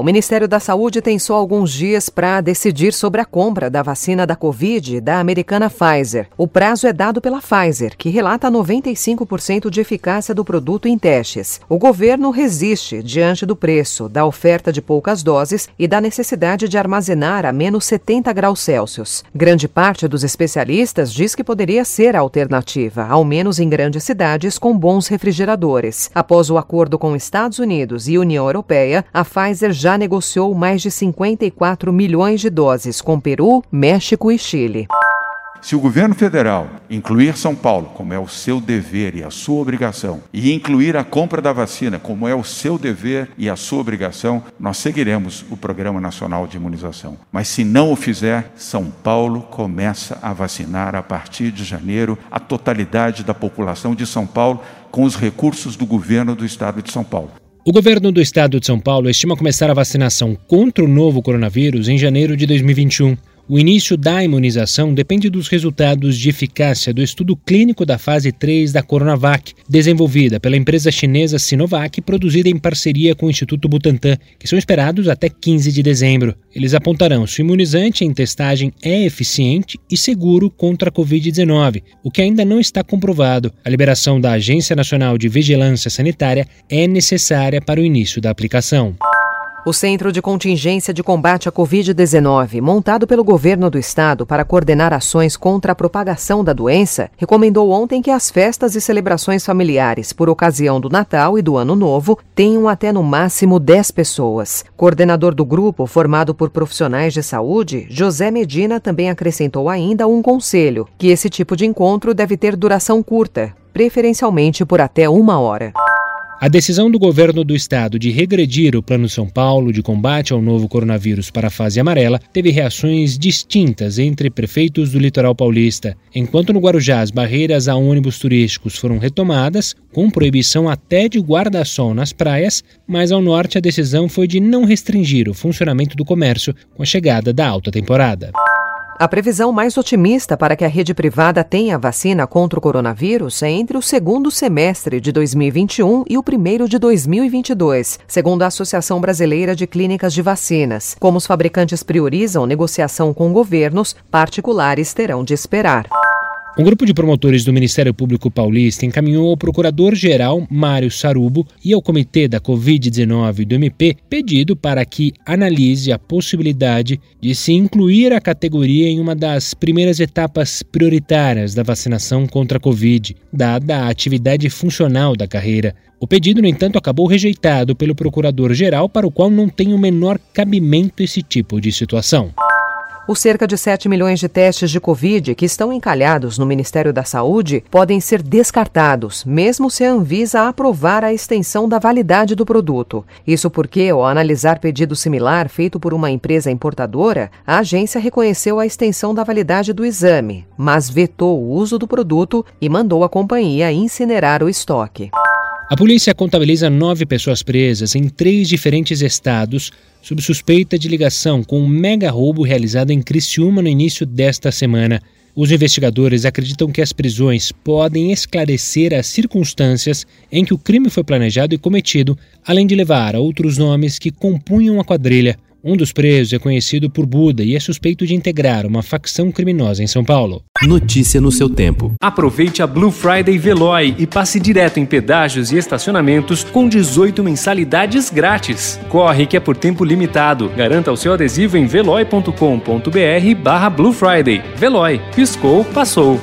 O Ministério da Saúde tem só alguns dias para decidir sobre a compra da vacina da Covid da americana Pfizer. O prazo é dado pela Pfizer, que relata 95% de eficácia do produto em testes. O governo resiste diante do preço, da oferta de poucas doses e da necessidade de armazenar a menos 70 graus Celsius. Grande parte dos especialistas diz que poderia ser a alternativa, ao menos em grandes cidades com bons refrigeradores. Após o acordo com Estados Unidos e União Europeia, a Pfizer já já negociou mais de 54 milhões de doses com Peru, México e Chile. Se o governo federal incluir São Paulo, como é o seu dever e a sua obrigação, e incluir a compra da vacina, como é o seu dever e a sua obrigação, nós seguiremos o Programa Nacional de Imunização. Mas se não o fizer, São Paulo começa a vacinar a partir de janeiro a totalidade da população de São Paulo com os recursos do governo do estado de São Paulo. O governo do estado de São Paulo estima começar a vacinação contra o novo coronavírus em janeiro de 2021. O início da imunização depende dos resultados de eficácia do estudo clínico da fase 3 da Coronavac, desenvolvida pela empresa chinesa Sinovac produzida em parceria com o Instituto Butantan, que são esperados até 15 de dezembro. Eles apontarão se o imunizante em testagem é eficiente e seguro contra a Covid-19, o que ainda não está comprovado. A liberação da Agência Nacional de Vigilância Sanitária é necessária para o início da aplicação. O Centro de Contingência de Combate à Covid-19, montado pelo governo do estado para coordenar ações contra a propagação da doença, recomendou ontem que as festas e celebrações familiares por ocasião do Natal e do Ano Novo tenham até no máximo 10 pessoas. Coordenador do grupo, formado por profissionais de saúde, José Medina também acrescentou ainda um conselho: que esse tipo de encontro deve ter duração curta, preferencialmente por até uma hora. A decisão do governo do estado de regredir o Plano São Paulo de combate ao novo coronavírus para a fase amarela teve reações distintas entre prefeitos do litoral paulista. Enquanto no Guarujá as barreiras a ônibus turísticos foram retomadas, com proibição até de guarda-sol nas praias, mas ao norte a decisão foi de não restringir o funcionamento do comércio com a chegada da alta temporada. A previsão mais otimista para que a rede privada tenha vacina contra o coronavírus é entre o segundo semestre de 2021 e o primeiro de 2022, segundo a Associação Brasileira de Clínicas de Vacinas. Como os fabricantes priorizam negociação com governos, particulares terão de esperar. Um grupo de promotores do Ministério Público Paulista encaminhou ao Procurador-Geral Mário Sarubo e ao Comitê da Covid-19 do MP pedido para que analise a possibilidade de se incluir a categoria em uma das primeiras etapas prioritárias da vacinação contra a Covid, dada a atividade funcional da carreira. O pedido, no entanto, acabou rejeitado pelo Procurador-Geral, para o qual não tem o menor cabimento esse tipo de situação. Os cerca de 7 milhões de testes de Covid que estão encalhados no Ministério da Saúde podem ser descartados, mesmo se a Anvisa aprovar a extensão da validade do produto. Isso porque, ao analisar pedido similar feito por uma empresa importadora, a agência reconheceu a extensão da validade do exame, mas vetou o uso do produto e mandou a companhia incinerar o estoque. A polícia contabiliza nove pessoas presas em três diferentes estados sob suspeita de ligação com um mega roubo realizado em Criciúma no início desta semana. Os investigadores acreditam que as prisões podem esclarecer as circunstâncias em que o crime foi planejado e cometido, além de levar a outros nomes que compunham a quadrilha. Um dos presos é conhecido por Buda e é suspeito de integrar uma facção criminosa em São Paulo. Notícia no seu tempo. Aproveite a Blue Friday Veloy e passe direto em pedágios e estacionamentos com 18 mensalidades grátis. Corre que é por tempo limitado. Garanta o seu adesivo em veloy.com.br barra Blue Friday. Veloy. Piscou, passou.